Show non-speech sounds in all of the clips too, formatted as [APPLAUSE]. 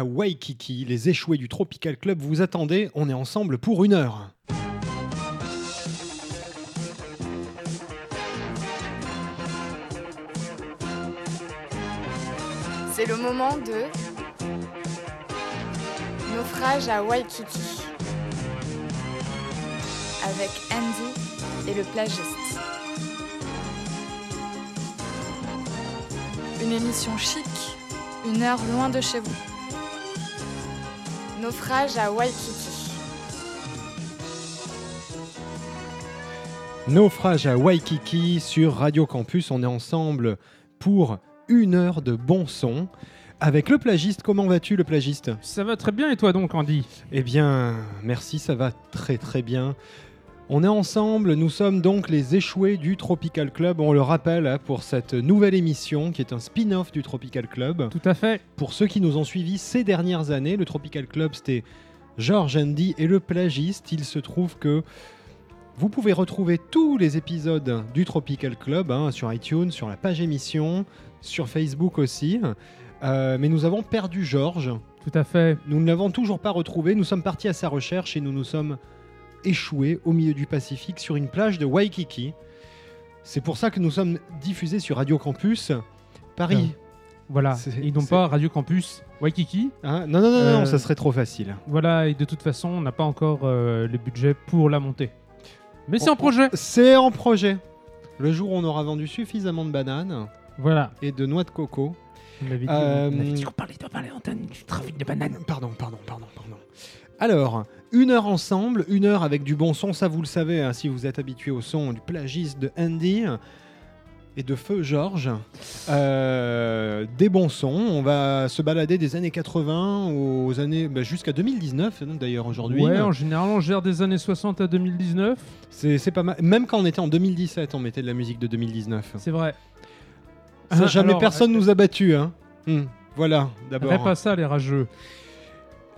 à Waikiki. Les échoués du Tropical Club vous attendez. On est ensemble pour une heure. C'est le moment de naufrage à Waikiki avec Andy et le plagiste. Une émission chic, une heure loin de chez vous. Naufrage à Waikiki. Naufrage à Waikiki sur Radio Campus. On est ensemble pour une heure de bon son. Avec le plagiste, comment vas-tu le plagiste? Ça va très bien et toi donc Andy? Eh bien, merci, ça va très très bien. On est ensemble, nous sommes donc les échoués du Tropical Club, on le rappelle, hein, pour cette nouvelle émission qui est un spin-off du Tropical Club. Tout à fait. Pour ceux qui nous ont suivis ces dernières années, le Tropical Club, c'était George Andy et le plagiste. Il se trouve que vous pouvez retrouver tous les épisodes du Tropical Club hein, sur iTunes, sur la page émission, sur Facebook aussi. Euh, mais nous avons perdu Georges. Tout à fait. Nous ne l'avons toujours pas retrouvé. Nous sommes partis à sa recherche et nous nous sommes échoués au milieu du Pacifique sur une plage de Waikiki. C'est pour ça que nous sommes diffusés sur Radio Campus Paris. Voilà. C'est- Et non pas Radio Campus Waikiki. Hein? Non, non, non, non, Euh, ça serait trop facile. Voilà, et de toute façon, on n'a pas encore euh, le budget pour la montée. Mais c'est en projet. C'est en projet. Le jour où on aura vendu suffisamment de bananes Voilà. et de noix de coco. On avait dit, Euh, on avait dit qu'on parlait, en du trafic de bananes. Pardon, pardon, pardon, pardon. Alors, une heure ensemble, une heure avec du bon son, ça vous le savez, hein, si vous êtes habitué au son du plagiste de Andy et de Feu Georges. Euh, des bons sons, on va se balader des années 80 aux années bah, jusqu'à 2019 hein, d'ailleurs aujourd'hui. Ouais, en général, on gère des années 60 à 2019. C'est pas mal. Même quand on était en 2017, on mettait de la musique de 2019. C'est vrai. Ça, Ah, jamais alors, personne nous a battus. Hein. Hmm, Voilà, d'abord. Pas ça, les rageux.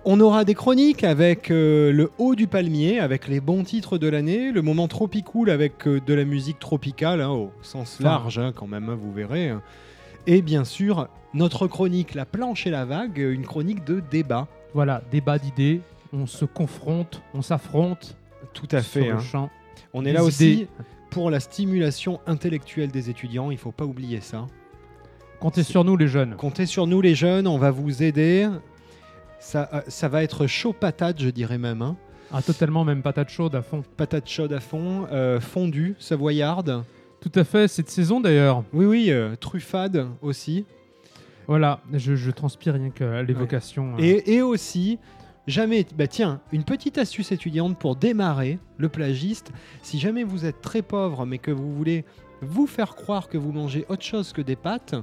On aura des chroniques avec euh, le haut du palmier, avec les bons titres de l'année, le moment tropicool avec euh, de la musique tropicale, hein, au sens large hein, quand même, hein, vous verrez. Et bien sûr, notre chronique La planche et la vague, une chronique de débat. Voilà, débat d'idées. On se confronte, on s'affronte. Tout à fait. Sur le champ. On est là aussi idées. pour la stimulation intellectuelle des étudiants, il faut pas oublier ça. Comptez sur nous, les jeunes. Comptez sur nous les jeunes, on va vous aider. Ça, euh, ça va être chaud patate, je dirais même. hein. Ah, totalement, même patate chaude à fond. Patate chaude à fond, euh, fondue, savoyarde. Tout à fait, cette saison d'ailleurs. Oui, oui, euh, truffade aussi. Voilà, je, je transpire rien qu'à l'évocation. Et, et aussi, jamais. Bah tiens, une petite astuce étudiante pour démarrer le plagiste. Si jamais vous êtes très pauvre, mais que vous voulez vous faire croire que vous mangez autre chose que des pâtes,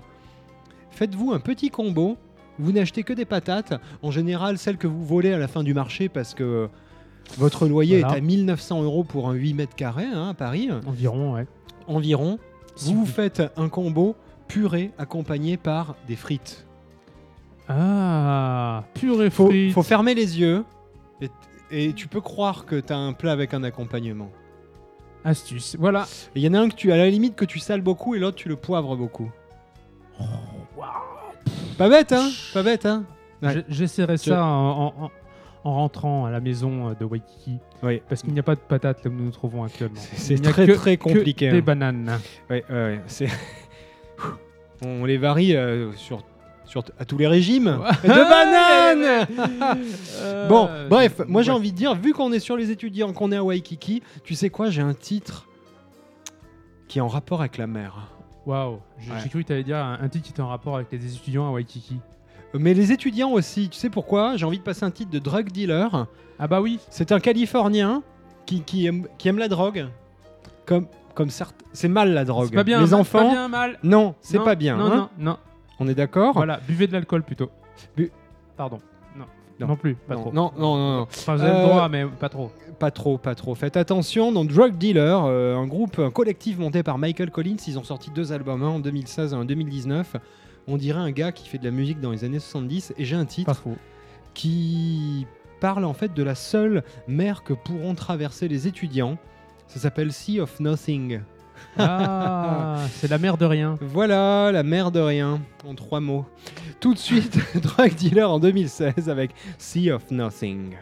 faites-vous un petit combo. Vous n'achetez que des patates. En général, celles que vous volez à la fin du marché parce que votre loyer Voilà. est à 1900 euros pour un 8 mètres carrés hein, à Paris, Environ, ouais. environ. Si vous vous- faites un combo purée accompagné par des frites. Ah, purée faut, frites. faut fermer les yeux et, et tu peux croire que tu as un plat avec un accompagnement. Astuce. Voilà. Il y en a un que tu à la limite que tu sales beaucoup et l'autre tu le poivres beaucoup. Pas bête hein Pas bête hein Ouais. J'essaierai Je- ça en, en- en- en rentrant à la maison euh, de Waikiki. Oui. Parce qu'il n'y a pas de patates là où nous nous trouvons actuellement. C'est très que- très que compliqué. Des hein. bananes. Ouais, ouais, c'est [LAUGHS] on les varie euh, sur, sur à tous les régimes. de bananes. [LAUGHS] Bon, Euh, bref, moi j'ai ouais. envie de dire, vu qu'on est sur les étudiants, qu'on est à Waikiki, tu sais quoi, j'ai un titre qui est en rapport avec la mer. Waouh. J'ai Ouais. cru que tu allais dire un, un titre qui était en rapport avec les étudiants à Waikiki. Mais les étudiants aussi, tu sais pourquoi? J'ai envie de passer un titre de drug dealer. Ah bah oui. C'est un Californien qui, qui, aime, qui aime la drogue. Comme, comme certes, c'est mal la drogue. C'est pas bien. Les mal, enfants, Pas bien, mal. non, c'est pas bien. Non, hein. non, non. On est d'accord? Voilà, buvez de l'alcool plutôt. Bu- Pardon. Non. Non. non. plus, pas non, trop. non, non, non, non. Enfin, vous avez Euh, le droit, mais pas trop. Pas trop, pas trop. Faites attention, dans Drug Dealer, euh, un groupe, un collectif monté par Michael Collins, ils ont sorti deux albums, un en 2016 et un en 2019. On dirait un gars qui fait de la musique dans les années 70, et j'ai un Pas titre faux. qui parle en fait de la seule mer que pourront traverser les étudiants. Ça s'appelle Sea of Nothing. Ah, [LAUGHS] c'est la mère de rien. Voilà, la mère de rien, en trois mots. Tout de suite, [LAUGHS] Drug Dealer en 2016 avec Sea of Nothing.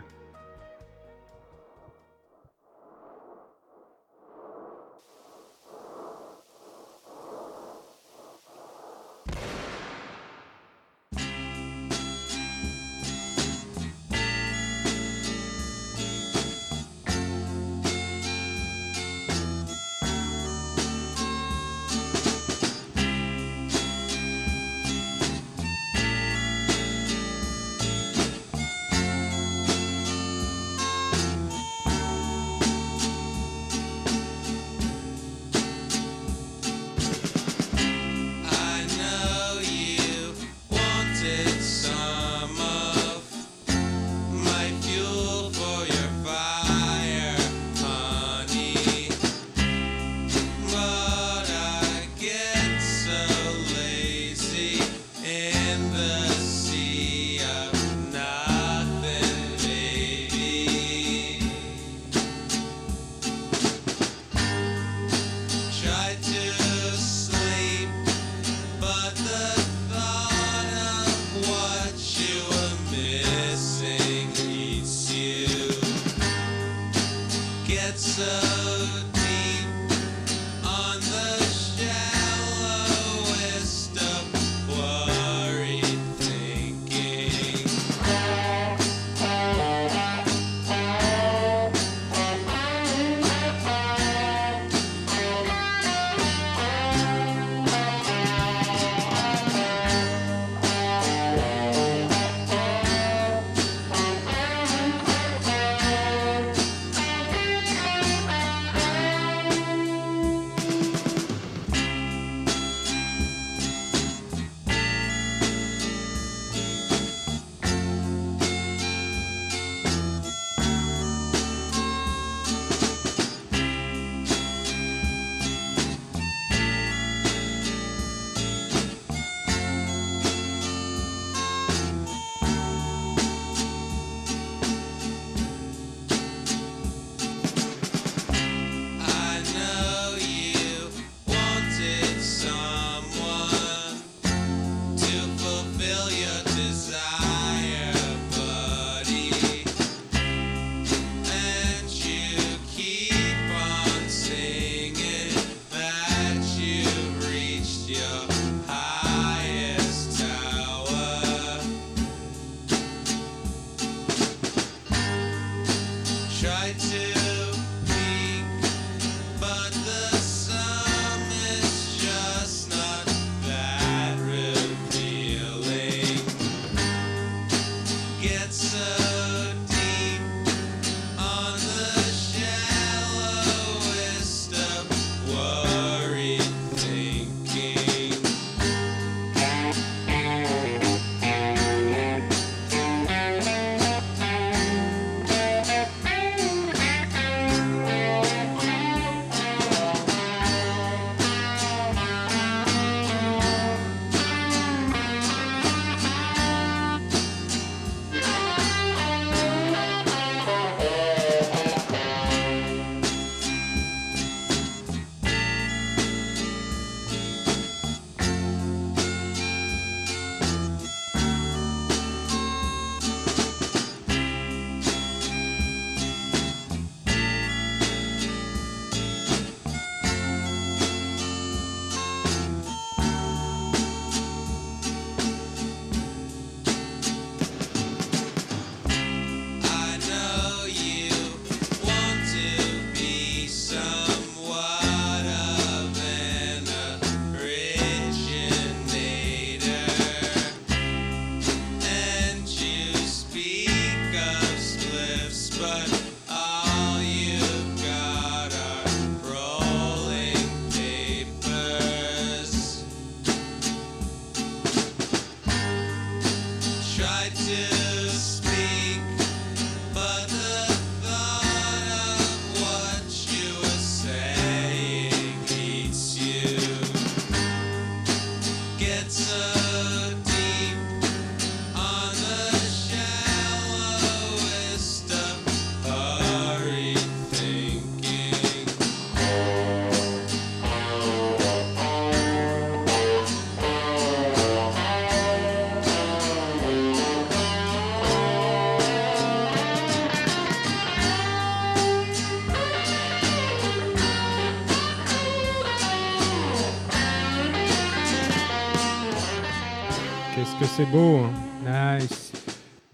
C'est beau. Nice.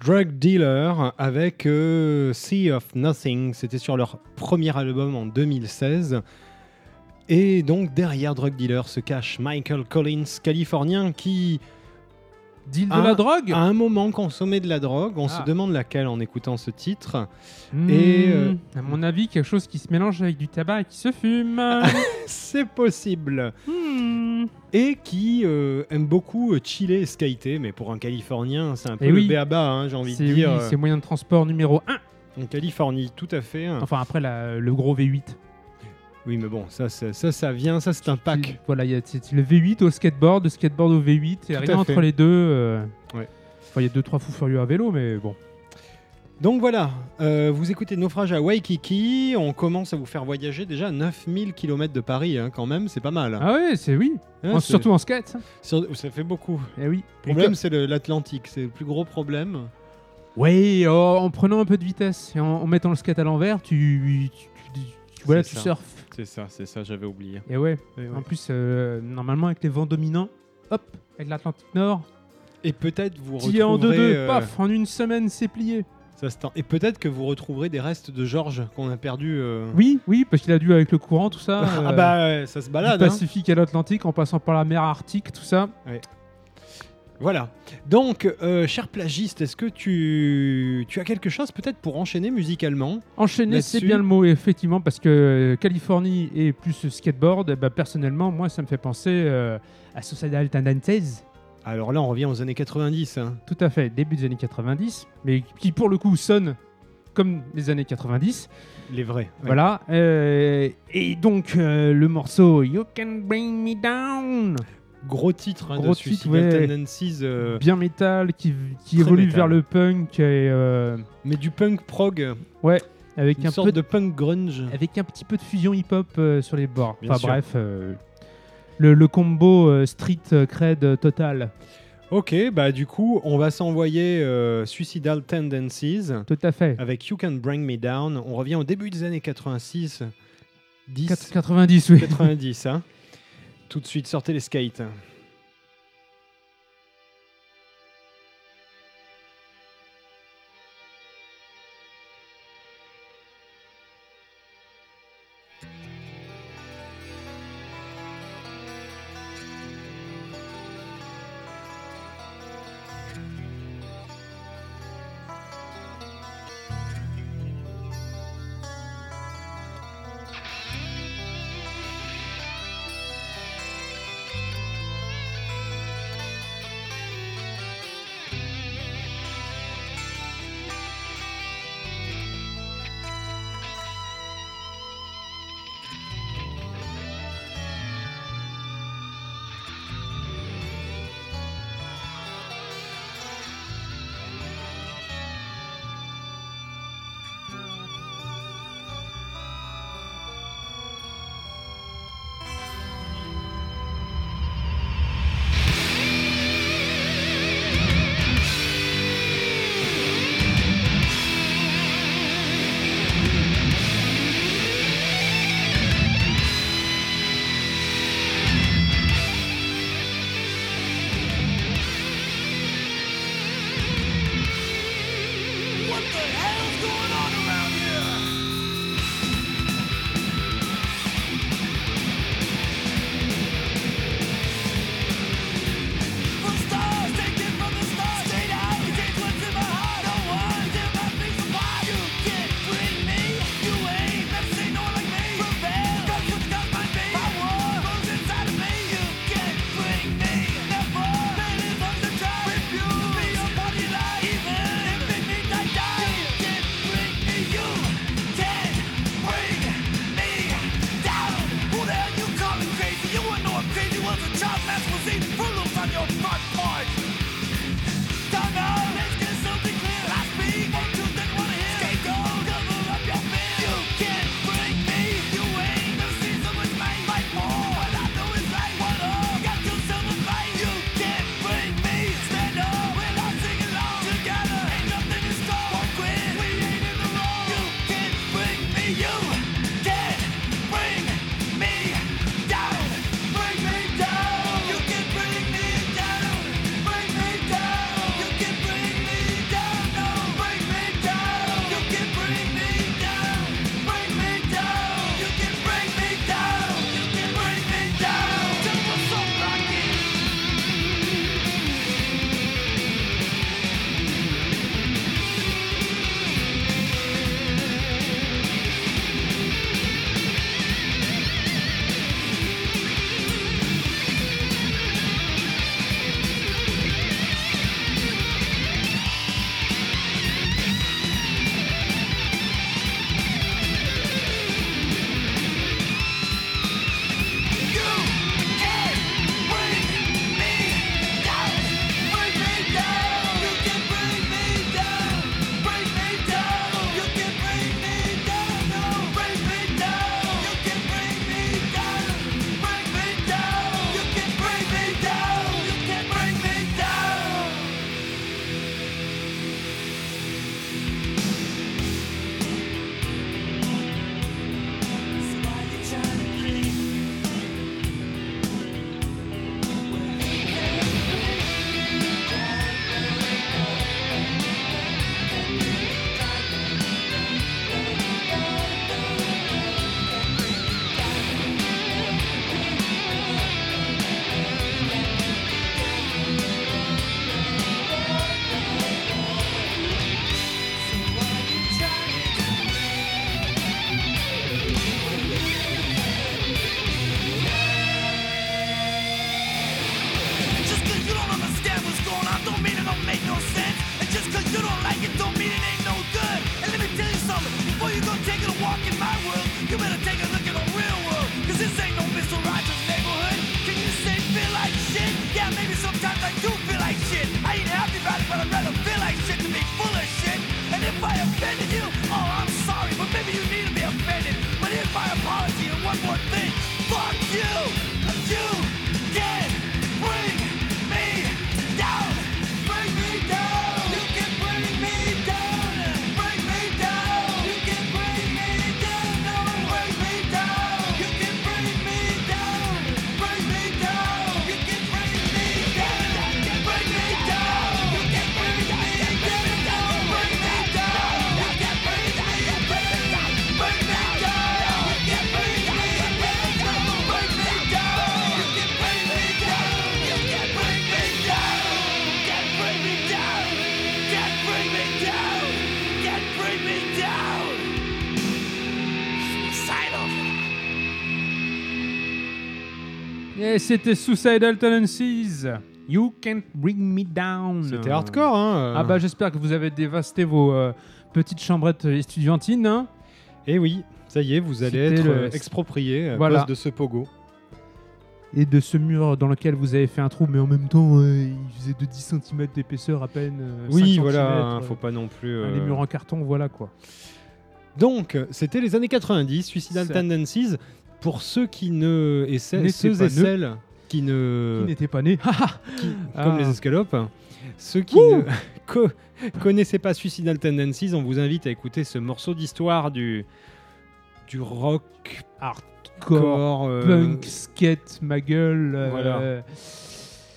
Drug Dealer avec euh, Sea of Nothing. C'était sur leur premier album en 2016. Et donc derrière Drug Dealer se cache Michael Collins, californien, qui Deal de Ah, la drogue à un moment consommait de la drogue. On Ah. se demande laquelle en écoutant ce titre. Hmm, et, euh, À mon avis, quelque chose qui se mélange avec du tabac et qui se fume. [LAUGHS] C'est possible. Hmm. Et qui euh, aime beaucoup euh, chiller et skater. Mais pour un Californien, c'est un peu Eh le oui. béaba, hein, j'ai envie de dire. euh, c'est moyen de transport numéro 1. en Californie, tout à fait. Enfin, après la- le gros V8. Oui, mais bon, ça, ça, ça, ça vient, ça c'est un pack. Voilà, il y a c'est le V8 au skateboard, le skateboard au V8, et Tout rien à entre les deux. euh, Ouais. Enfin, il y a deux trois fous furieux à vélo, mais bon. Donc voilà, euh, vous écoutez Naufrage à Waikiki, on commence à vous faire voyager déjà 9000 km de Paris hein, quand même, c'est pas mal. Ah ouais, c'est oui. Hein, En- surtout en skate. ça. sur- ça fait beaucoup. Eh oui. Le problème c'est l'Atlantique, c'est le plus gros problème. Oui, oh, en prenant un peu de vitesse et en, en mettant le skate à l'envers, tu- tu- voilà, tu ça. surfes. C'est ça, c'est ça, j'avais oublié. Et ouais. Et, ouais. En plus, euh, normalement avec les vents dominants, hop, avec l'Atlantique Nord, Et peut-être vous es en retrouverez... 2-2, euh, paf, en une semaine c'est plié. ça se tend. Et peut-être que vous retrouverez des restes de Georges qu'on a perdu. euh, Oui, oui, parce qu'il a dû avec le courant, tout ça. [LAUGHS] ah euh, bah ouais, ça se du balade. hein. Pacifique à l'Atlantique en passant par la mer Arctique, tout ça. Voilà. Donc, euh, cher plagiste, est-ce que tu, tu as quelque chose peut-être pour enchaîner musicalement? Enchaîner, c'est bien le mot, effectivement, parce que euh, Californie et plus skateboard, eh ben, personnellement, moi, ça me fait penser euh, à Sociedad Tendencies. Alors là, on revient aux années 90. hein. Tout à fait, début des années 90, mais qui pour le coup sonne comme les années 90. Les vrais. ouais. Voilà. euh, et donc, le morceau You Can Bring Me Down, Gros titre hein, Gros de titre, Suicidal ouais. Tendencies, euh, bien métal, qui, qui évolue vers le punk, et, euh, mais du punk prog, avec une un sorte peu de punk grunge. avec un petit peu de fusion hip-hop euh, sur les bords. Bien enfin sûr. bref, le, le combo street cred total. Ok, bah du coup, on va s'envoyer Suicidal Tendencies Tout à fait. avec You Can Bring Me Down. On revient au début des années 86, 10, 4- 90, oui. 90. hein. Tout de suite, sortez les skates. Et c'était Suicidal Tendencies. You can't bring me down. C'était hardcore, hein Ah bah j'espère que vous avez dévasté vos euh, petites chambrettes estudiantines. hein. Et Eh oui, ça y est, vous allez être le- euh, exproprié à Voilà. cause de ce pogo. Et de ce mur dans lequel vous avez fait un trou, mais en même temps, euh, il faisait de 10 cm d'épaisseur à peine. euh, oui, 5 voilà, hein, euh, faut pas non plus. Les euh, murs en carton, voilà quoi. Donc, c'était les années 90, Suicidal Tendencies. Pour ceux qui ne. Et ce- N'étaient ceux et celles qui ne. Qui n'était pas né qui- Ah. comme les escalopes. Ceux qui ne [LAUGHS] co- connaissaient pas Suicidal Tendencies, on vous invite à écouter ce morceau d'histoire du du rock Corps, core. euh, punk, skate, ma gueule. euh, Voilà.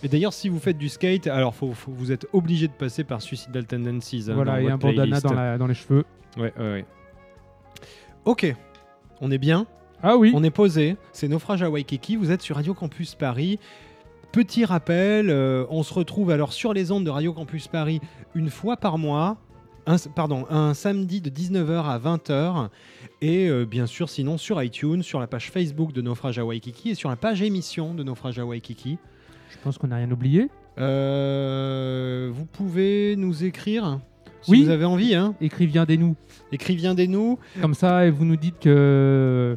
Et d'ailleurs, si vous faites du skate, alors faut, faut- vous êtes obligé de passer par Suicidal Tendencies. hein, Voilà, dans et votre un bandana playlist. dans, la- dans les cheveux. Ouais, ouais, ouais. Ok, on est bien. Ah oui, On est posé, c'est Naufrage à Waikiki, vous êtes sur Radio Campus Paris. Petit rappel, euh, on se retrouve alors sur les ondes de Radio Campus Paris une fois par mois, un, pardon, un samedi de 19h à 20h, et euh, bien sûr sinon sur iTunes, sur la page Facebook de Naufrage à Waikiki et sur la page émission de Naufrage à Waikiki. je pense qu'on n'a rien oublié. Euh, vous pouvez nous écrire si Oui. vous avez envie, hein. Écriviens-nous. écriviens-nous Comme ça, vous nous dites que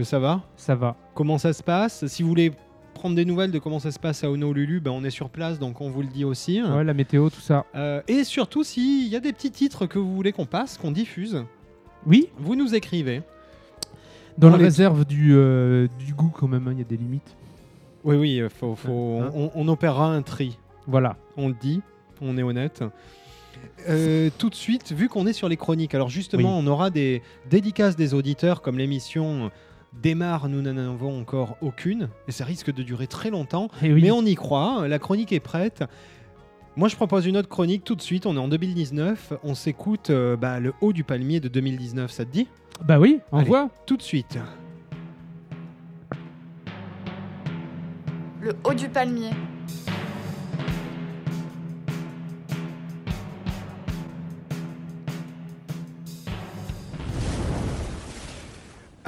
que ça va. ça va. comment ça se passe. Si vous voulez prendre des nouvelles de comment ça se passe à Honolulu, ben on est sur place, donc on vous le dit aussi. Ouais, la météo, tout ça. Euh, et surtout, s'il y a des petits titres que vous voulez qu'on passe, qu'on diffuse, Oui, vous nous écrivez. dans On la les- réserve du, euh, du goût quand même, hein, il y a des limites. Oui, oui, euh, faut, faut- Hein on, on opérera un tri. Voilà. On le dit, on est honnête. Euh, tout de suite, vu qu'on est sur les chroniques, alors justement, on aura des dédicaces des auditeurs, comme l'émission démarre, nous n'en avons encore aucune, et ça risque de durer très longtemps. Et oui. Mais on y croit, la chronique est prête. Moi, je propose une autre chronique tout de suite. On est en 2019. On s'écoute euh, bah, le haut du palmier de 2019. Ça te dit? Bah oui, on Allez. voit. Tout de suite. Le haut du palmier.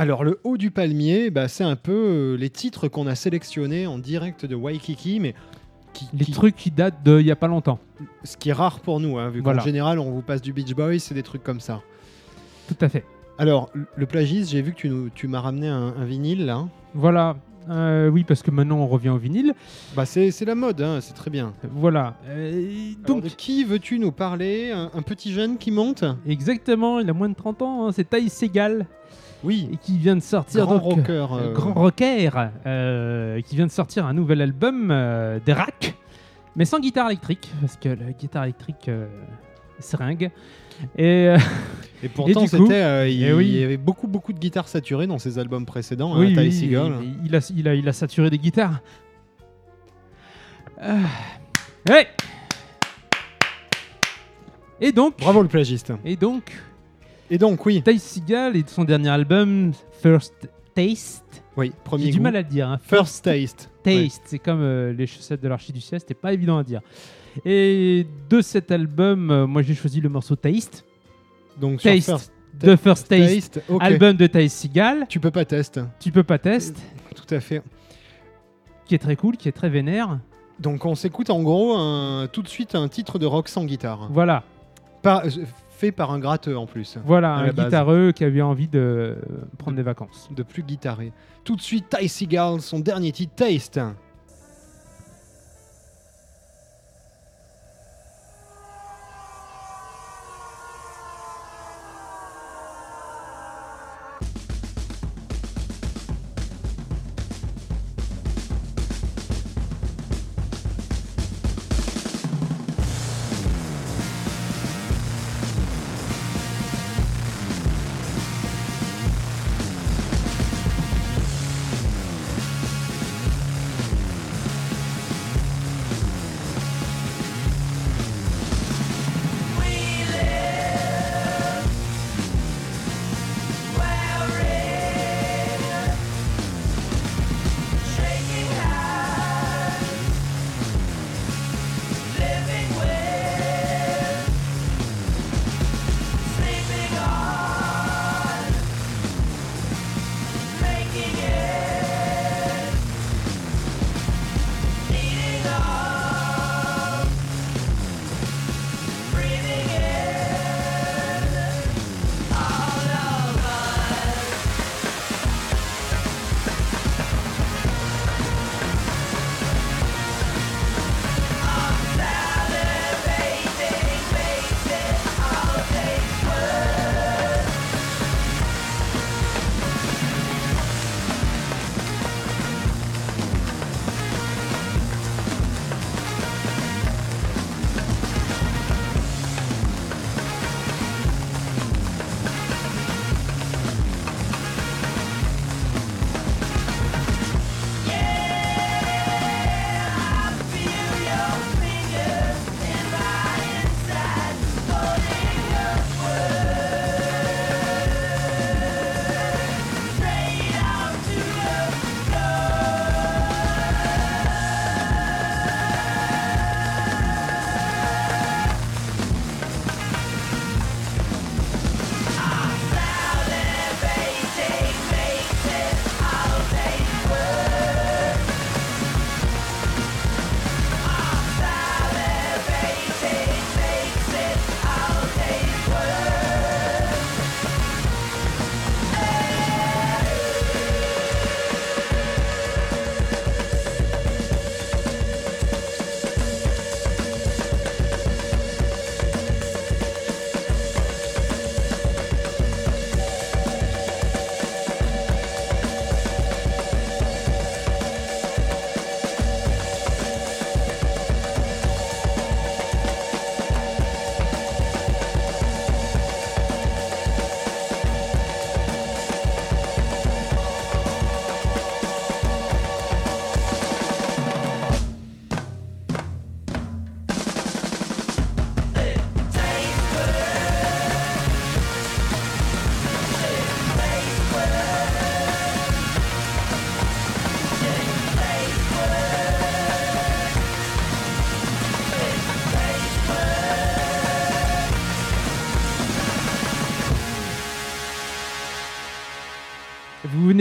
Alors, le haut du palmier, bah, c'est un peu euh, les titres qu'on a sélectionnés en direct de Waikiki, mais qui, Les qui- trucs qui datent d'il y a pas longtemps. ce qui est rare pour nous, hein, vu Voilà. qu'en général, on vous passe du Beach Boys, c'est des trucs comme ça. Tout à fait. Alors, le plagiste, j'ai vu que tu, nous- tu m'as ramené un, un vinyle là. Voilà. Euh, oui, parce que maintenant on revient au vinyle. Bah, c'est c'est la mode, hein, c'est très bien. Voilà. Euh, Alors, donc, de qui veux-tu nous parler? Un, un petit jeune qui monte? Exactement, il a moins de 30 ans. hein, c'est Thaïs Segal Oui, et qui vient de sortir. grand donc, rocker. euh, euh, Grand rocker euh, qui vient de sortir un nouvel album euh, des racks, mais sans guitare électrique parce que la guitare électrique euh, seringue. Et euh, Et [LAUGHS] pourtant, Et c'était, euh, il, Eh oui. il y avait beaucoup, beaucoup de guitares saturées dans ses albums précédents. oui, hein, oui, il, il a, il, a, il a saturé des guitares. Ouais. Et donc, Bravo le plagiste. et donc, Et donc, oui, Ty Seagal et son dernier album First Taste. oui premier J'ai du goût. mal à le dire. hein. First Taste. Taste, c'est comme euh, les chaussettes de l'archi du ciel, c'était pas évident à dire. Et de cet album, euh, moi j'ai choisi le morceau Taste, Donc, sur Taste, First de First Taste, Taste, ok. album de Ty Seagal. Tu peux pas test. Tu peux pas test, Tout à fait. qui est très cool, qui est très vénère. Donc, on s'écoute en gros un- tout de suite un titre de rock sans guitare. Voilà, Pas, euh, fait par un gratteux en plus. voilà, un base. guitareux qui a eu envie de prendre des vacances. De plus guitaré. Tout de suite, Ty Segall, son dernier titre. Taste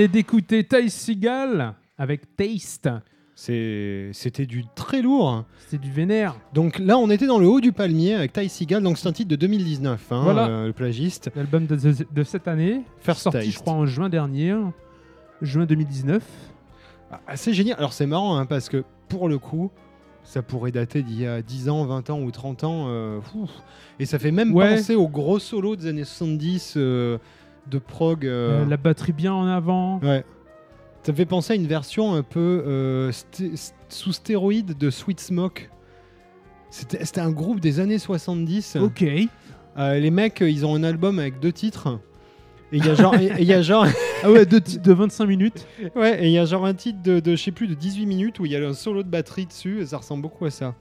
venez d'écouter Ty Seagal avec Taste. C'était du très lourd. C'est du vénère. Donc là, on était dans le haut du palmier avec Ty Seagal. Donc c'est un titre de 2019, hein, Voilà. euh, le plagiste. L'album de, de- de cette année. First sorti, Taste. je crois, en juin dernier. Juin 2019. Ah, c'est génial. Alors c'est marrant hein, parce que pour le coup, ça pourrait dater d'il y a 10 ans, 20 ans ou 30 ans. euh, et ça fait même Ouais. penser aux gros solos des années 70 euh, de prog. euh, Euh, la batterie bien en avant. Ouais. Ça me fait penser à une version un peu euh, sté- sous stéroïde de Sweet Smoke. C'était un groupe des années 70. Ok. Les mecs, ils ont un album avec deux titres. Et il y a genre, et- y a [LAUGHS] genre, Ah ouais, deux titres de 25 minutes. ouais, et il y a genre un titre de, de je sais plus de 18 minutes où il y a un solo de batterie dessus et ça ressemble beaucoup à ça.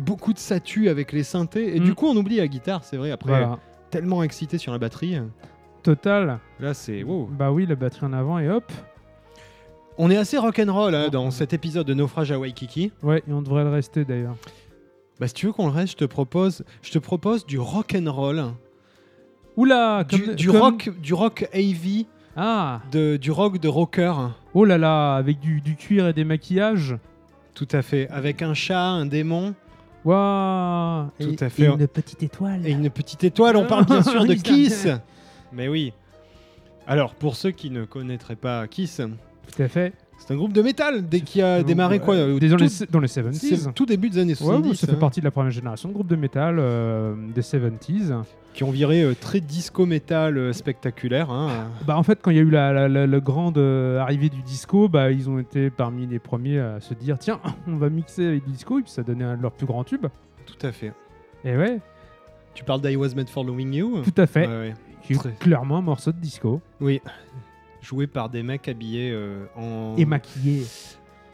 Beaucoup de statues avec les synthés et Mm. du coup on oublie la guitare, c'est vrai. Après, Voilà. tellement excité sur la batterie, Total. là c'est wow. Bah oui, la batterie en avant et hop. On est assez rock'n'roll hein, dans cet épisode de Naufrage à Waikiki. Ouais, et on devrait le rester d'ailleurs. Bah si tu veux qu'on le reste, je te propose, je te propose du rock'n'roll, Oula du, comme- du comme- rock, du rock heavy, Ah de, du rock de rocker. Oh là là, avec du, du cuir et des maquillages. Tout à fait, avec un chat, un démon Waouh Tout Et- à fait. et une petite étoile. et une petite étoile. On parle bien sûr de [LAUGHS] Kiss. Mais oui. Alors pour ceux qui ne connaîtraient pas Kiss, Tout à fait. c'est un groupe de métal dès qui a démarré quoi Des- Dans, tout, les, dans les 70s. c'est tout début des années Ouais, 70. ouais, ça fait hein, partie de la première génération de groupes de métal euh, des 70s. qui ont viré euh, très disco métal euh, spectaculaire. hein. Bah, en fait, quand il y a eu la, la- la- la grande euh, arrivée du disco, bah, ils ont été parmi les premiers à se dire tiens, [LAUGHS] on va mixer avec du disco, et puis ça donnait un de leurs plus grands tubes. Tout à fait. Et ouais, Tu parles d'I Was Made for Loving You? Tout à fait. Ouais, ouais. Qui est clairement un morceau de disco. Oui. Joué par des mecs habillés euh, en, Et maquillé.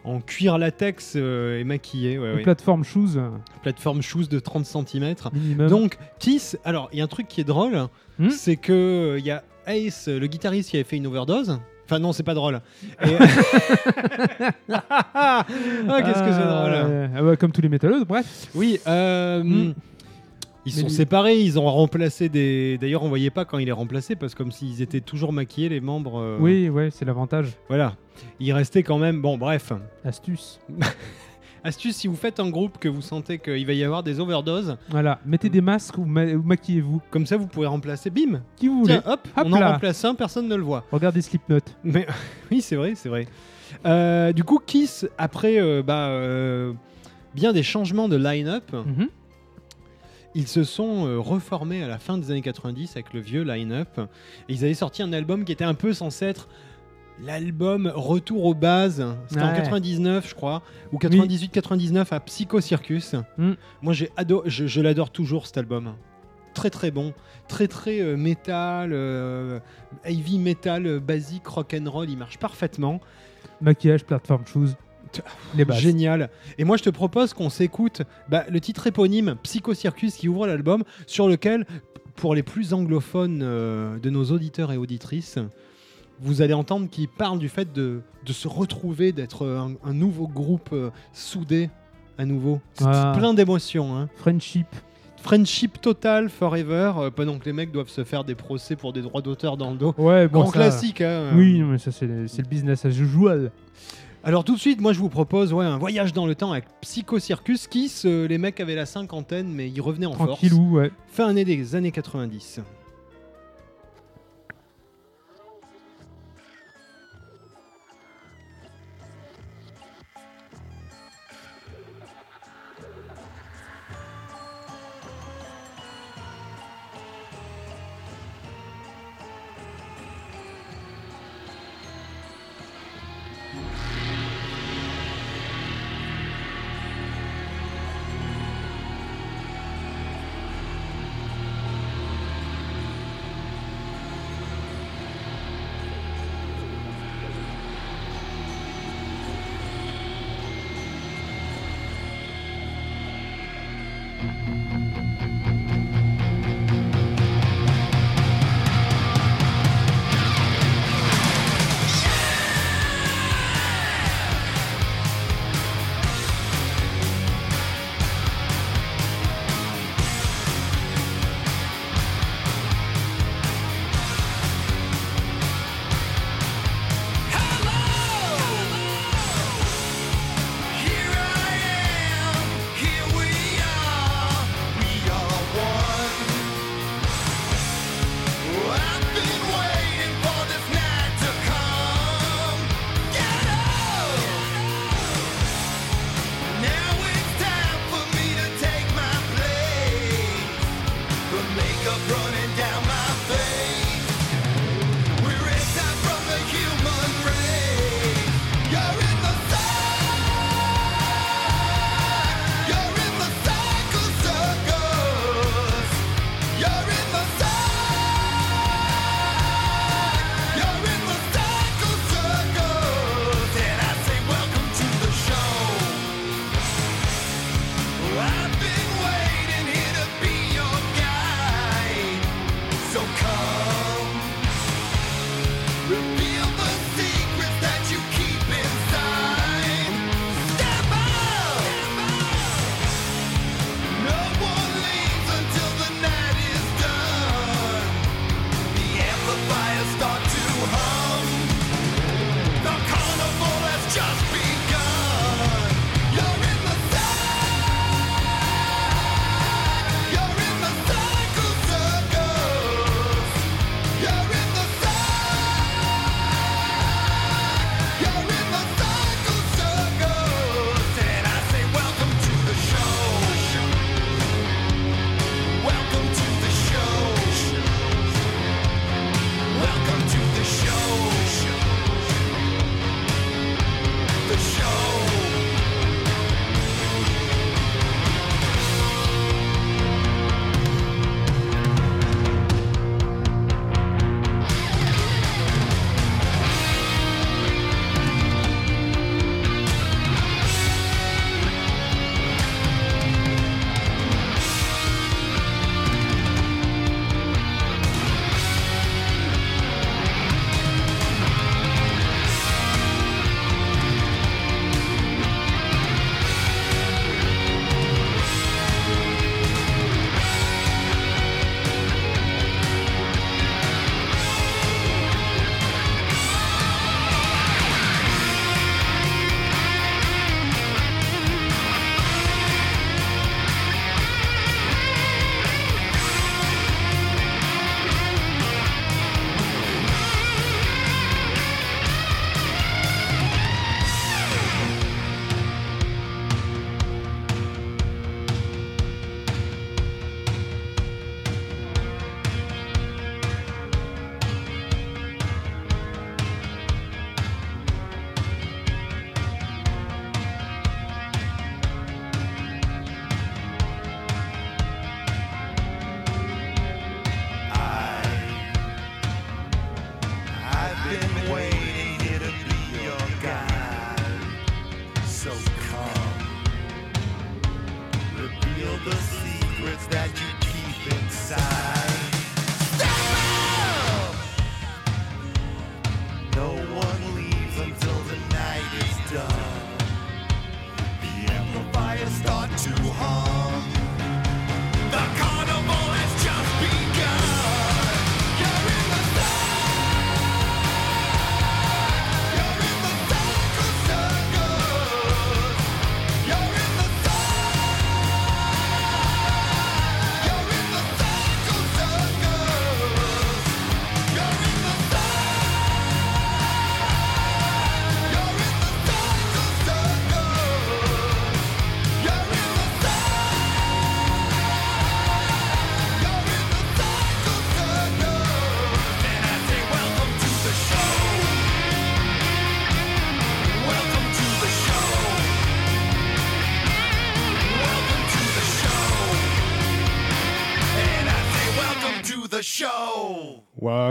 en cuir latex euh, et maquillés. Ouais, plateforme shoes euh, Plateforme shoes de 30 cm. minimum. Donc, Kiss, alors il y a un truc qui est drôle, Hmm c'est que il y a Ace, le guitariste, qui avait fait une overdose. Enfin, non, c'est pas drôle. Et- [LAUGHS] ah, qu'est-ce que c'est drôle. Euh, ah comme tous les métalleux, bref. Oui, euh, Hmm. Ils Mais sont lui- séparés, ils ont remplacé des. D'ailleurs, on voyait pas quand il est remplacé parce que comme s'ils étaient toujours maquillés, les membres. euh, Oui, ouais, c'est l'avantage. Voilà. Il restait quand même. Bon, bref. Astuce. [LAUGHS] Astuce, si vous faites un groupe que vous sentez qu'il va y avoir des overdoses, Voilà, mettez des masques ou, ma- ou maquillez-vous. comme ça vous pouvez remplacer. Bim Qui vous voulez. Hop, Hop on en là. remplace un, personne ne le voit. Regardez Slipknot. Mais [LAUGHS] oui, c'est vrai, c'est vrai. Euh, du coup, Kiss, après euh, bah, euh, bien des changements de line-up, Mhm. Ils se sont euh, reformés à la fin des années 90 avec le vieux line-up. Ils avaient sorti un album qui était un peu censé être l'album Retour aux bases. C'était en Ouais. 99, je crois, ou 98-99 à Psycho Circus. Mm. Moi, j'ai je, je l'adore toujours cet album. Très très bon, très très euh, métal, euh, heavy metal, euh, basique, rock and roll, il marche parfaitement. Maquillage, plateforme shoes. Les bases. Génial. Et moi, je te propose qu'on s'écoute bah, le titre éponyme, Psycho Circus, qui ouvre l'album, sur lequel, pour les plus anglophones euh, de nos auditeurs et auditrices, vous allez entendre qu'il parle du fait de, de se retrouver, d'être un, un nouveau groupe euh, soudé à nouveau. C'est Ah. plein d'émotions. hein. Friendship. Friendship total, forever, euh, pendant que les mecs doivent se faire des procès pour des droits d'auteur dans le dos. Ouais, bon, Grand ça- classique. hein. Oui, mais ça, c'est c'est le business as usual. Alors tout de suite, moi je vous propose ouais, un voyage dans le temps avec Psycho Circus, qui se- les mecs avaient la cinquantaine, mais ils revenaient en force. Tranquillou, ouais. Fin année des années 90.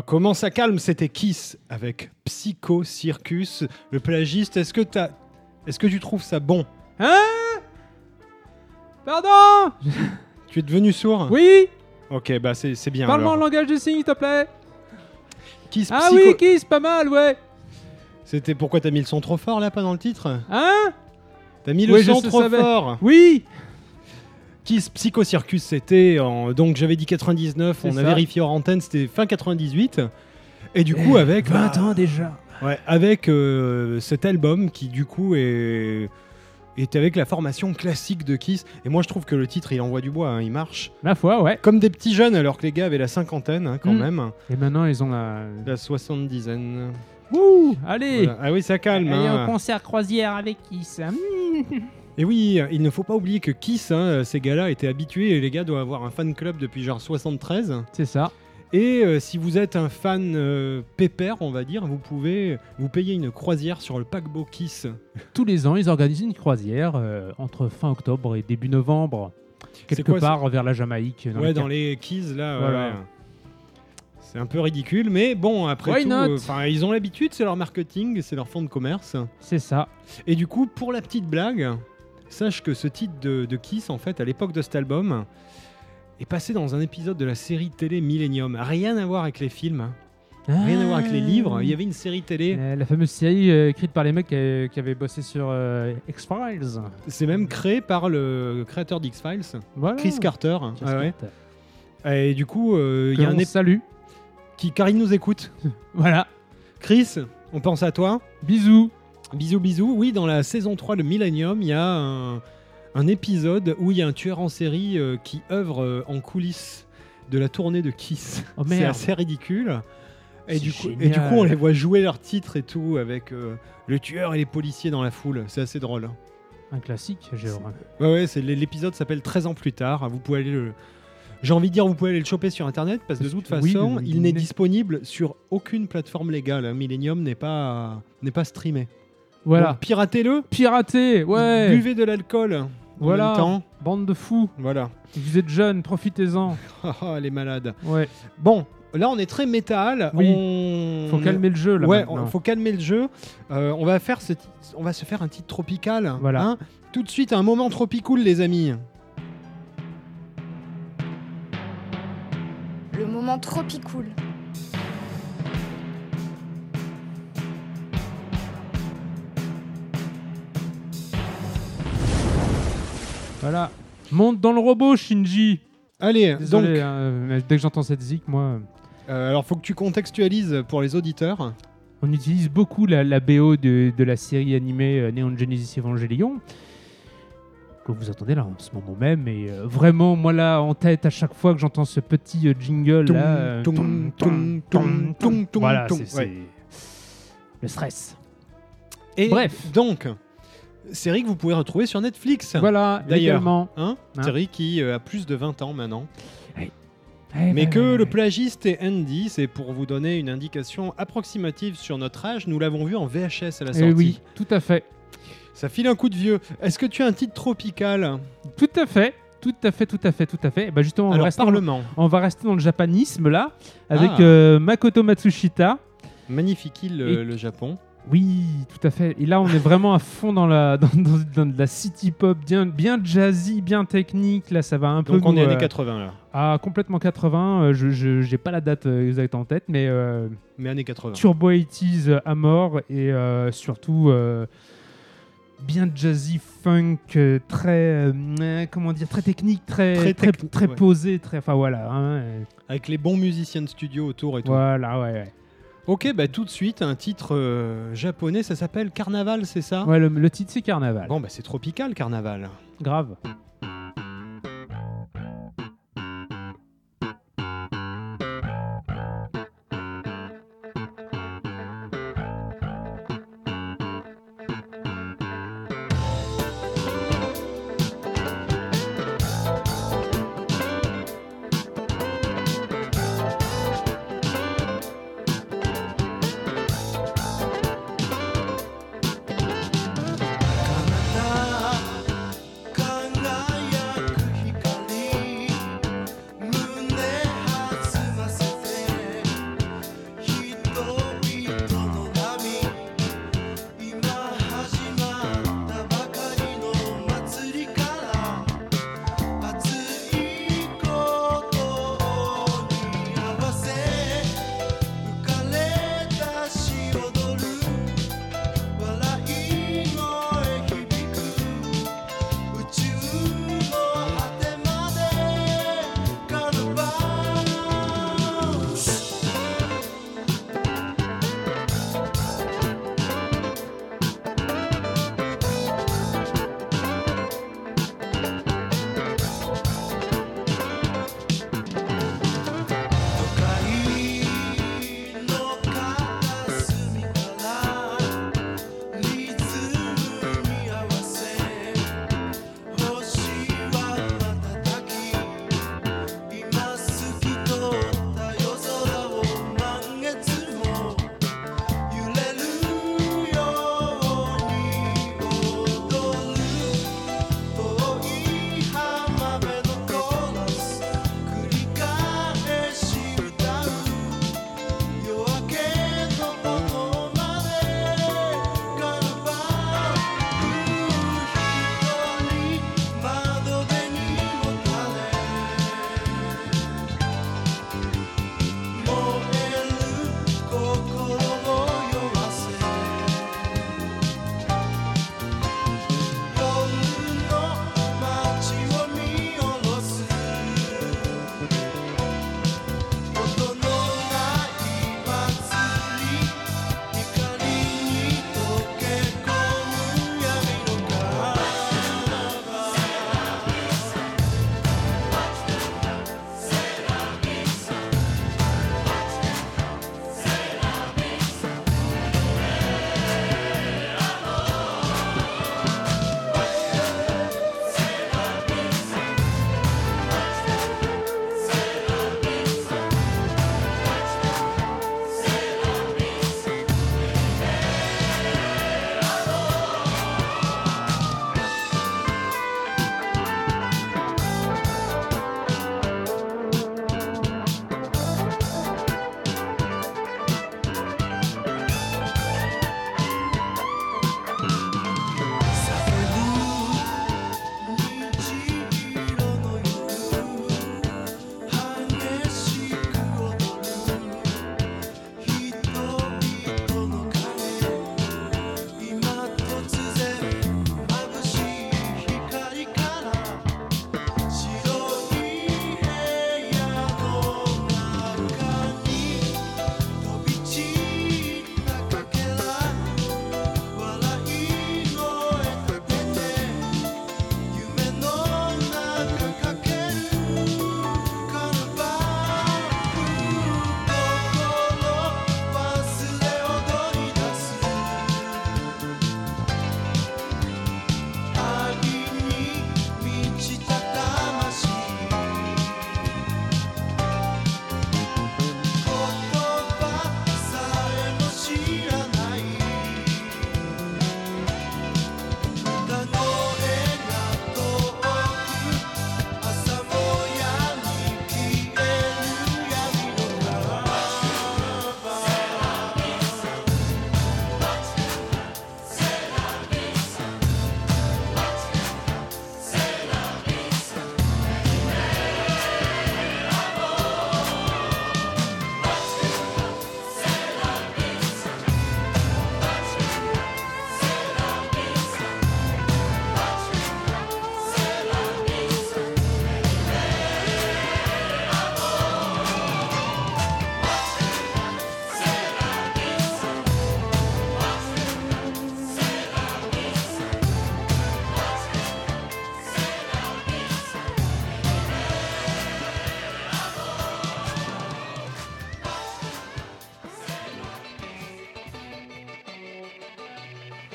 Comment ça calme C'était Kiss avec Psycho Circus. Le plagiste, est-ce que, t'as- est-ce que tu trouves ça bon? Hein? Pardon? [LAUGHS] Tu es devenu sourd? Oui Ok, bah c'est c'est bien. Parle-moi en langage de signes, s'il te plaît Kiss Ah Psycho. oui, Kiss, pas mal, ouais C'était pourquoi t'as mis le son trop fort là, pas dans le titre? Hein? T'as mis le Oui, je son trop savais. fort. Oui Kiss Psycho Circus, c'était en... donc j'avais dit 99, C'est on a vérifié hors antenne, c'était fin 98. Et du coup avec 20 bah, ans déjà ouais, avec euh, cet album qui du coup est est avec la formation classique de Kiss. Et moi je trouve que le titre il envoie du bois, hein, il marche La foi, ouais. comme des petits jeunes alors que les gars avaient la cinquantaine hein, quand Mm. même, Et maintenant, ils ont la... la soixante-dizaine. Wouh Allez Voilà. Ah oui ça calme. Allez, hein. au concert croisière avec Kiss. Mmh. [LAUGHS] Et oui, il ne faut pas oublier que Kiss, hein, ces gars-là étaient habitués, et les gars doivent avoir un fan club depuis genre 73. C'est ça. Et euh, si vous êtes un fan euh, pépère, on va dire, vous pouvez vous payer une croisière sur le paquebot Kiss. Tous les ans, ils organisent une croisière euh, entre fin octobre et début novembre, quelque quoi, part vers la Jamaïque. dans ouais, le dans les Keys, là. Voilà. ouais. C'est un peu ridicule, mais bon, après Why tout, euh, ils ont l'habitude, c'est leur marketing, c'est leur fonds de commerce. C'est ça. Et du coup, pour la petite blague, sache que ce titre de, de Kiss, en fait, à l'époque de cet album, est passé dans un épisode de la série télé Millennium. Rien à voir avec les films, rien à voir avec les livres. Il y avait une série télé, Euh, la fameuse série euh, écrite par les mecs euh, qui avaient bossé sur euh, X-Files. c'est même créé par le créateur d'X-Files, Voilà. Chris Carter. Chris Ouais, ouais. Carter. Et du coup, euh, il y a un qui, car il nous écoute. [LAUGHS] Voilà. Chris, on pense à toi. Bisous. Bisous, bisous. Oui, dans la saison 3 de Millennium, il y a un, un épisode où il y a un tueur en série euh, qui œuvre euh, en coulisses de la tournée de Kiss. Oh [LAUGHS] C'est assez ridicule. Et du, coup, génial. et du coup, on les voit jouer leur titre et tout avec euh, le tueur et les policiers dans la foule. C'est assez drôle. Un classique, j'ai Ouais, ouais, c'est l'épisode s'appelle 13 ans plus tard. Vous pouvez aller le. J'ai envie de dire, vous pouvez aller le choper sur internet parce que de toute oui, façon, il n'est n'est- disponible sur aucune plateforme légale. Millennium n'est pas, n'est pas streamé. Voilà. Donc, piratez-le. Piraté, ouais. Buvez de l'alcool. en Voilà. même temps. Bande de fous. Voilà. Vous êtes jeunes, profitez-en. Ah, [LAUGHS] ah, les malades. Ouais. Bon, là on est très métal. Oui. On... Faut calmer le jeu là. Ouais, maintenant. on- faut calmer le jeu. Euh, on va faire ce on va se faire un titre tropical. Voilà. hein. Tout de suite un moment tropicool les amis. Le moment tropicool. Voilà. Monte dans le robot, Shinji. Allez, Désolé, donc hein, dès que j'entends cette zik, moi. euh, alors faut que tu contextualises pour les auditeurs. On utilise beaucoup la, la BO de, de la série animée euh, Neon Genesis Evangelion, que vous entendez là en ce moment même. Et euh, vraiment, moi là, en tête, à chaque fois que j'entends ce petit euh, jingle là. euh, Voilà, c'est c'est Ouais. le stress. Et Bref. donc série que vous pouvez retrouver sur Netflix. Voilà, D'ailleurs. Hein Hein. série qui euh, a plus de 20 ans maintenant. Eh Mais ben, que ouais, le ouais. plagiste est Andy, c'est pour vous donner une indication approximative sur notre âge. Nous l'avons vu en VHS à la Eh sortie. oui, tout à fait. Ça file un coup de vieux. Est-ce que tu as un titre tropical? Tout à fait. Tout à fait, tout à fait, tout à fait. Bah justement, on va, Alors rester dans, on va rester dans le japanisme là, avec Ah. euh, Makoto Matsushita. Magnifique île, le, le Japon. Oui, tout à fait. Et là, on est vraiment à fond dans la [LAUGHS] dans, dans- dans de la city pop, bien, bien jazzy, bien technique. Là, ça va un peu. Donc on est années euh, 80 là. Ah, complètement 80. euh, je j'ai pas la date euh, exacte en tête, mais euh, Mais années 80. Turbo 80s à mort et euh, surtout bien jazzy funk, euh, très euh, comment dire, très technique, très Très très, techni- très ouais. posé, très. Enfin voilà. hein, Avec les bons musiciens de studio autour et tout. voilà, ouais, ouais. Ok, bah tout de suite, un titre euh, japonais, ça s'appelle Carnaval, c'est ça? Ouais, le, le titre c'est Carnaval. Bon, bah c'est tropical, Carnaval. Grave.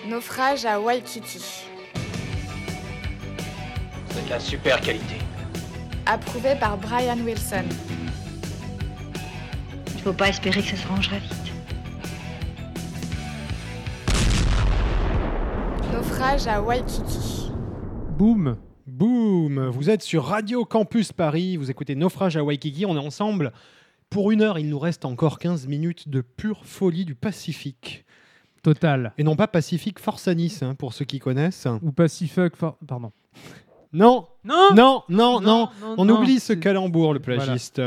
Naufrage à Waikiki. C'est de la super qualité. Approuvé par Brian Wilson. Il faut pas espérer que ça se rangera vite. Naufrage à Waikiki. Boum Boum Vous êtes sur Radio Campus Paris, vous écoutez Naufrage à Waikiki, on est ensemble. Pour une heure, il nous reste encore 15 minutes de pure folie du Pacifique. Total. Et non pas Pacifique Force à Nice, hein, pour ceux qui connaissent. Ou Pacific. for- Pardon. Non, Non non, non, non, on non, oublie ce calembour, le plagiste.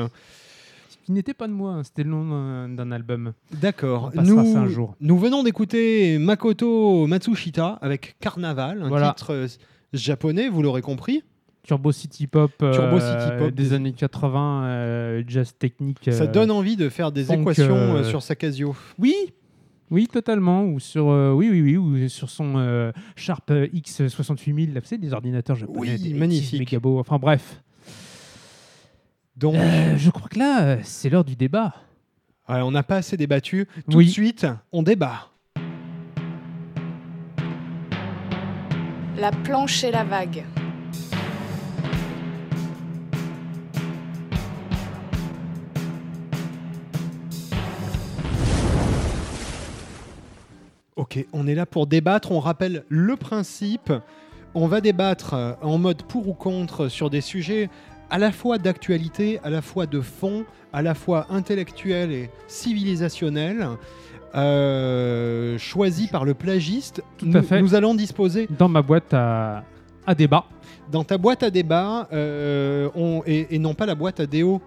Qui n'était pas de moi, hein, c'était le nom d'un- album. D'accord. Nous, un jour. nous venons d'écouter Makoto Matsushita avec Carnaval, un Voilà. titre euh, japonais, vous l'aurez compris. Turbo City Pop, euh, Turbo City Pop des des- années 80, euh, jazz technique. Ça euh, donne envie de faire des équations sur sa Casio. Oui, oui, totalement. Ou sur, euh, oui, oui, oui, ou sur son euh, Sharp X 68000. Là, vous savez, des ordinateurs japonais. Oui, des magnifique. méga beaux. Enfin bref. Donc, Euh, je crois que là, c'est l'heure du débat. voilà, on n'a pas assez débattu. Tout Oui. de suite, on débat. La planche et la vague. Ok, on est là pour débattre. On rappelle le principe. On va débattre euh, en mode pour ou contre sur des sujets à la fois d'actualité, à la fois de fond, à la fois intellectuel et civilisationnel, euh, choisi par le plagiste. Tout à nous, fait. nous allons disposer Dans ma boîte à, à débat. dans ta boîte à débat, euh, on- et, et non pas la boîte à déo.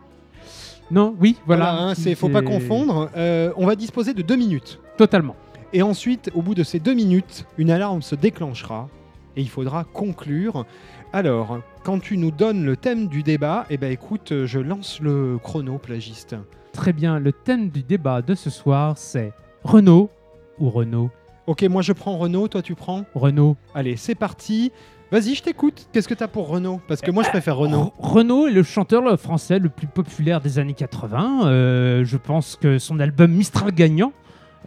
Non, oui, voilà. Voilà, hein, c'est faut pas confondre. Euh, on va disposer de deux minutes. Totalement. Et ensuite, au bout de ces deux minutes, une alarme se déclenchera et il faudra conclure. Alors, quand tu nous donnes le thème du débat, eh ben écoute, je lance le chrono plagiste. Très bien. Le thème du débat de ce soir, c'est Renault ou Renault? Ok, moi je prends Renault, toi tu prends? Renault. Allez, c'est parti. Vas-y, je t'écoute. Qu'est-ce que t'as pour Renault? Parce que moi je préfère Renault. Re- Renault est le chanteur français le plus populaire des années 80. Euh, je pense que son album Mistral gagnant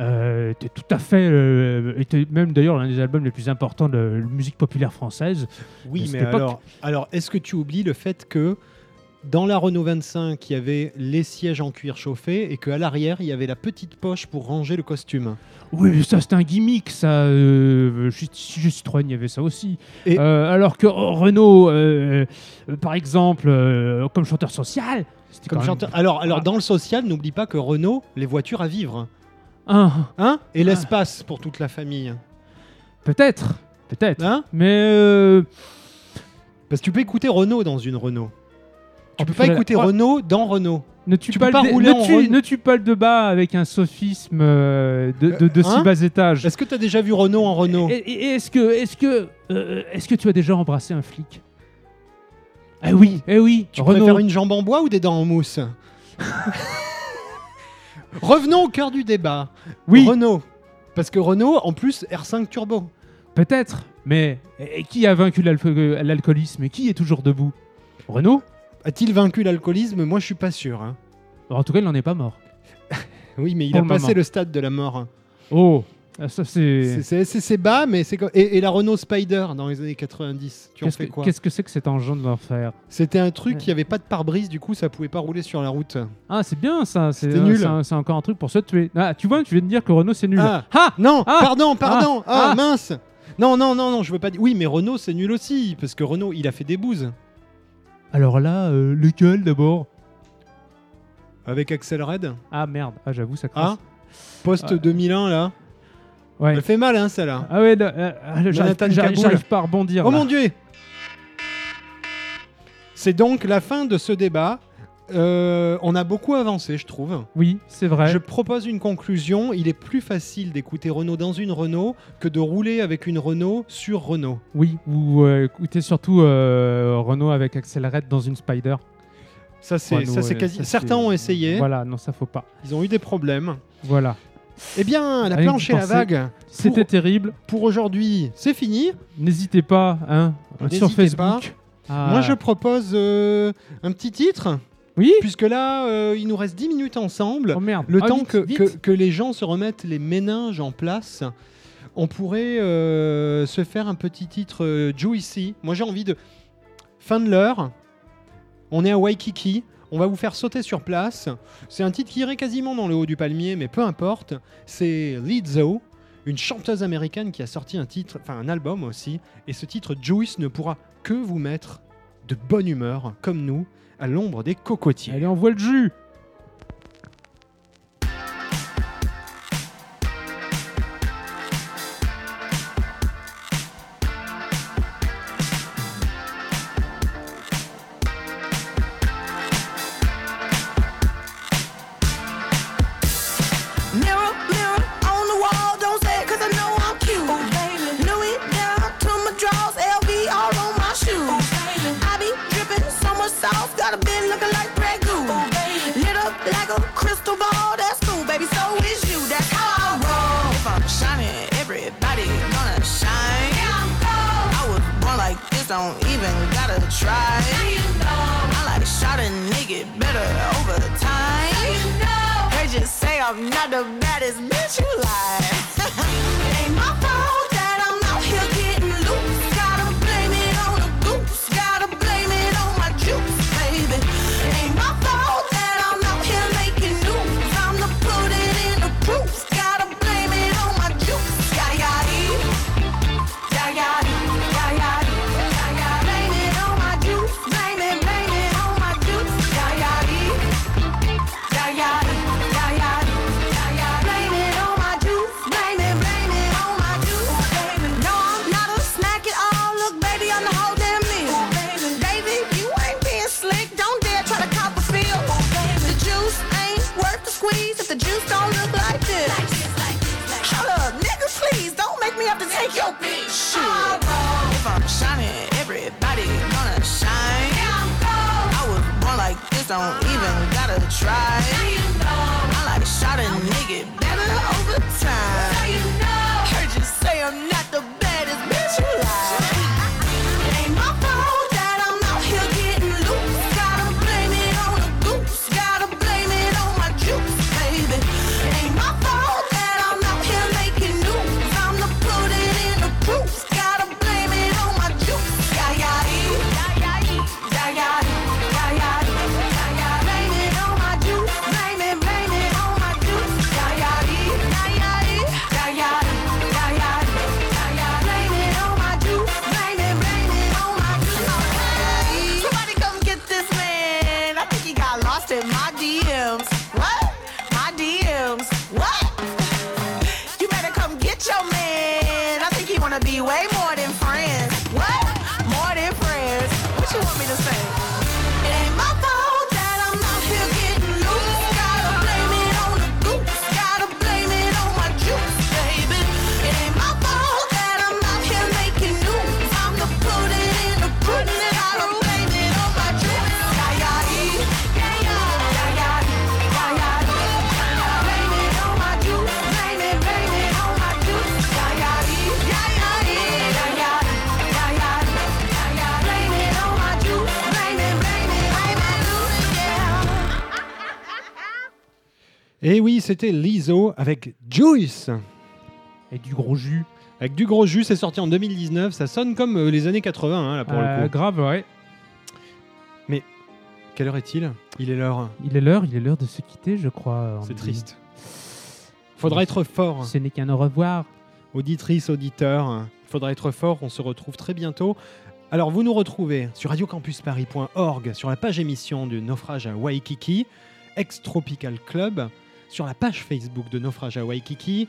euh, était tout à fait, euh, était même d'ailleurs l'un des albums les plus importants de la musique populaire française. Oui, mais époque. alors, alors est-ce que tu oublies le fait que dans la Renault 25, il y avait les sièges en cuir chauffé et qu'à l'arrière, il y avait la petite poche pour ranger le costume? Oui, ça c'est un gimmick, ça. Euh, chez, Citroën, il y avait ça aussi. Et- Euh, alors que oh, Renault, euh, euh, par exemple, comme chanteur social, Comme même- chanteur. Alors, alors Ah. dans le social, n'oublie pas que Renault, les voitures à vivre. Ah, Hein Et l'espace pour toute la famille. peut-être, peut-être. Hein Mais euh, Parce que tu peux écouter Renault dans une Renault. Tu Oh, peux pas écouter Oh. Renault dans Renault. Ne tue Tu pas, peux pas le dé- rouler en ne, tue, Renault. ne tue pas le débat avec un sophisme euh, de, de, de si hein bas étage. Est-ce que tu as déjà vu Renault en Renault Et- et- et Est-ce que, est-ce que, euh, est-ce que tu as déjà embrassé un flic? Eh oui, eh oui. Tu Renault. préfères une jambe en bois ou des dents en mousse? [LAUGHS] Revenons au cœur du débat. Oui, Renault. Parce que Renault, en plus, R5 Turbo. peut-être. Mais et qui a vaincu l'alco- l'alcoolisme? Et qui est toujours debout? Renault. A-t-il vaincu l'alcoolisme? Moi, je suis pas sûr. hein. En tout cas, il n'en est pas mort. [LAUGHS] Oui, mais il Pour a le passé moment. le stade de la mort. Oh, ah, ça C'est- c'est. C'est c'est- c'est bas, mais c'est co- et, et la Renault Spider dans les années 90. Tu en Qu'est-ce fais que quoi? qu'est-ce que c'est que cet engin de l'enfer? C'était un truc Ouais. qui avait pas de pare-brise, du coup, ça pouvait pas rouler sur la route. Ah, c'est bien ça. C'est euh, nul. c'est un- C'est encore un truc pour se tuer. Ah, tu vois, tu viens de dire que Renault c'est nul. Ah. Ah Non, Ah pardon, pardon. Ah, Ah mince. Non, non, non, non, je veux pas dire. Oui, mais Renault, c'est nul aussi, parce que Renault, il a fait des bouses Alors là, euh, lequel d'abord? Avec Axel Red. Ah merde, ah j'avoue ça crasse. Ah, post Ah. 2001 là. Ouais. Elle fait mal, hein, celle-là. Ah ouais, euh, euh, j'arrive pas à rebondir. Oh là. mon dieu C'est donc la fin de ce débat. Euh, on a beaucoup avancé, je trouve. Oui, c'est vrai. Je propose une conclusion. Il est plus facile d'écouter Renault dans une Renault que de rouler avec une Renault sur Renault. Oui, ou euh, écoutez surtout euh, Renault avec Red dans une Spider. Ça, c'est Renault, ça, c'est quasi. Certains ont essayé. Voilà, non, ça faut pas. Ils ont eu des problèmes. Voilà. Eh bien, la Rien que planche et la vague. C'était terrible. Pour aujourd'hui, c'est fini. N'hésitez pas, hein, N'hésitez sur Facebook. à- Moi, je propose euh, un petit titre, Oui puisque là, euh, il nous reste 10 minutes ensemble. Oh merde. Le Ah, temps vite, que, vite. que- que les gens se remettent les méninges en place. on pourrait euh, se faire un petit titre euh, Juicy. Moi j'ai envie de. Fin de l'heure, on est à Waikiki, on va vous faire sauter sur place. C'est un titre qui irait quasiment dans le haut du palmier, mais peu importe. C'est Lizzo, une chanteuse américaine qui a sorti un titre, enfin un album aussi, et ce titre Juice ne pourra que vous mettre de bonne humeur, comme nous, à l'ombre des cocotiers. Allez, envoie le jus I'm not the baddest bitch you like. Don't c'était Lizzo avec Juice. Et du gros jus. Avec du gros jus, c'est sorti en 2019. Ça sonne comme euh, les années 80, hein, là, pour Euh, le coup. grave, ouais. Quelle heure est-il? Il est l'heure. Il est l'heure, il est l'heure de se quitter, je crois. C'est Andy. triste. Faudra être fort. Ce n'est qu'un au revoir. Auditrice, auditeur, il faudra être fort. On se retrouve très bientôt. Alors, vous nous retrouvez sur radiocampusparis.org, sur la page émission de Naufrage à Waikiki, Ex-Tropical Club, sur la page Facebook de Naufrage à Waikiki,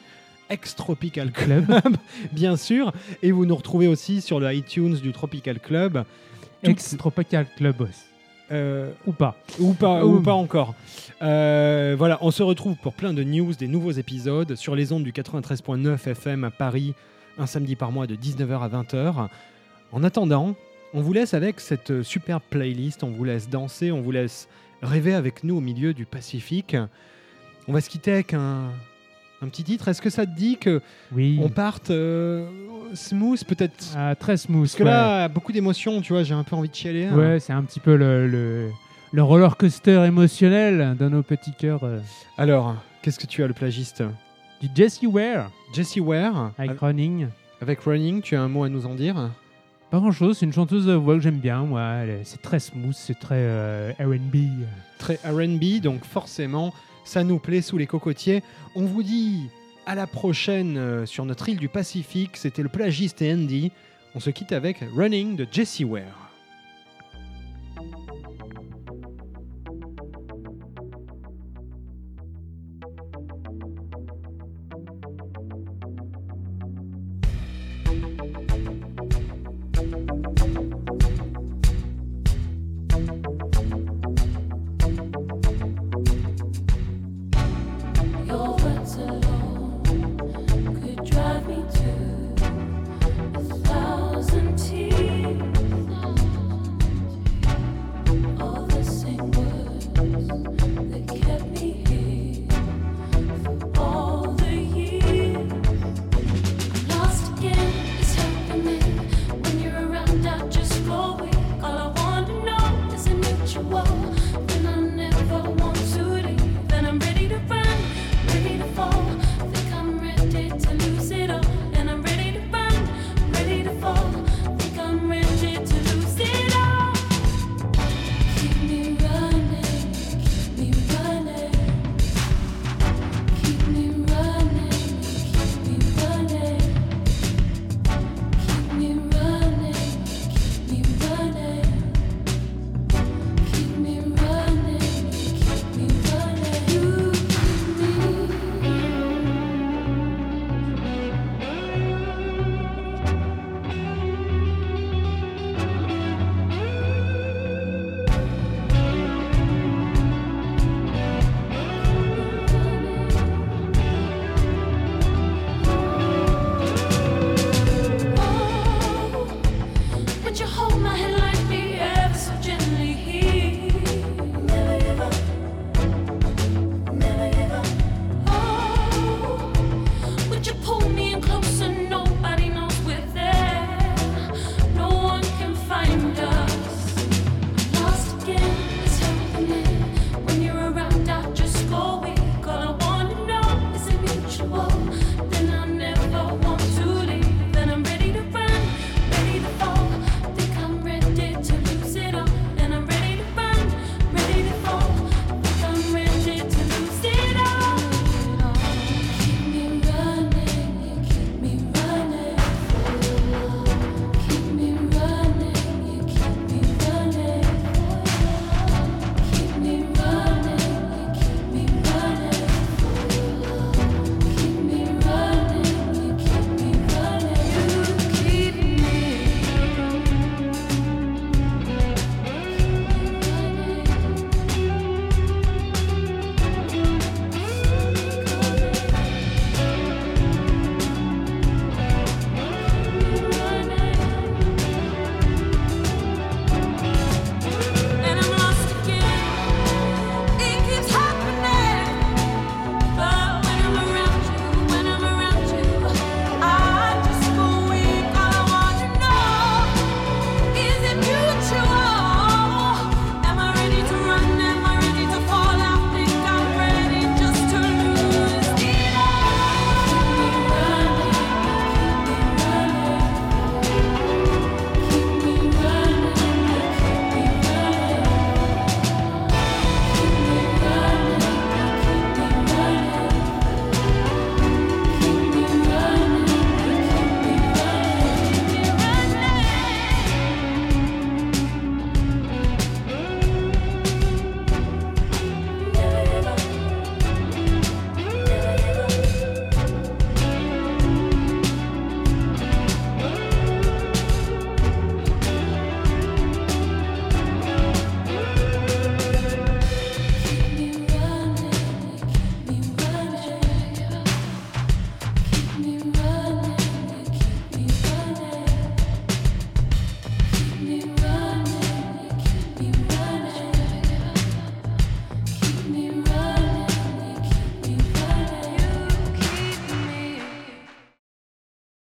Ex-Tropical Club, [LAUGHS] bien sûr. Et vous nous retrouvez aussi sur le iTunes du Tropical Club. Ex-Tropical Club Boss. euh, Ou pas. ou pas, Ou- ou pas encore. Euh, voilà, on se retrouve pour plein de news, des nouveaux épisodes sur les ondes du 93.9 FM à Paris, un samedi par mois de 19h à 20h. En attendant, on vous laisse avec cette superbe playlist, on vous laisse danser, on vous laisse rêver avec nous au milieu du Pacifique. On va se quitter avec un, un petit titre. Est-ce que ça te dit que Oui. on parte euh, smooth peut-être? Ah, très smooth. Parce que ouais. là, beaucoup d'émotions, tu vois, j'ai un peu envie de chialer. hein. Ouais, c'est un petit peu le, le, le roller coaster émotionnel dans nos petits cœurs. euh. Alors, qu'est-ce que tu as, le plagiste? Du Jessie Ware Jessie Ware, avec avec, Running. avec Running, tu as un mot à nous en dire? Pas grand chose, c'est une chanteuse de voix que j'aime bien. Moi, c'est très smooth, c'est très euh, RB. Très RB, donc forcément, ça nous plaît sous les cocotiers. On vous dit à la prochaine euh, sur notre île du Pacifique. C'était le plagiste et Andy. On se quitte avec Running de Jessie Ware.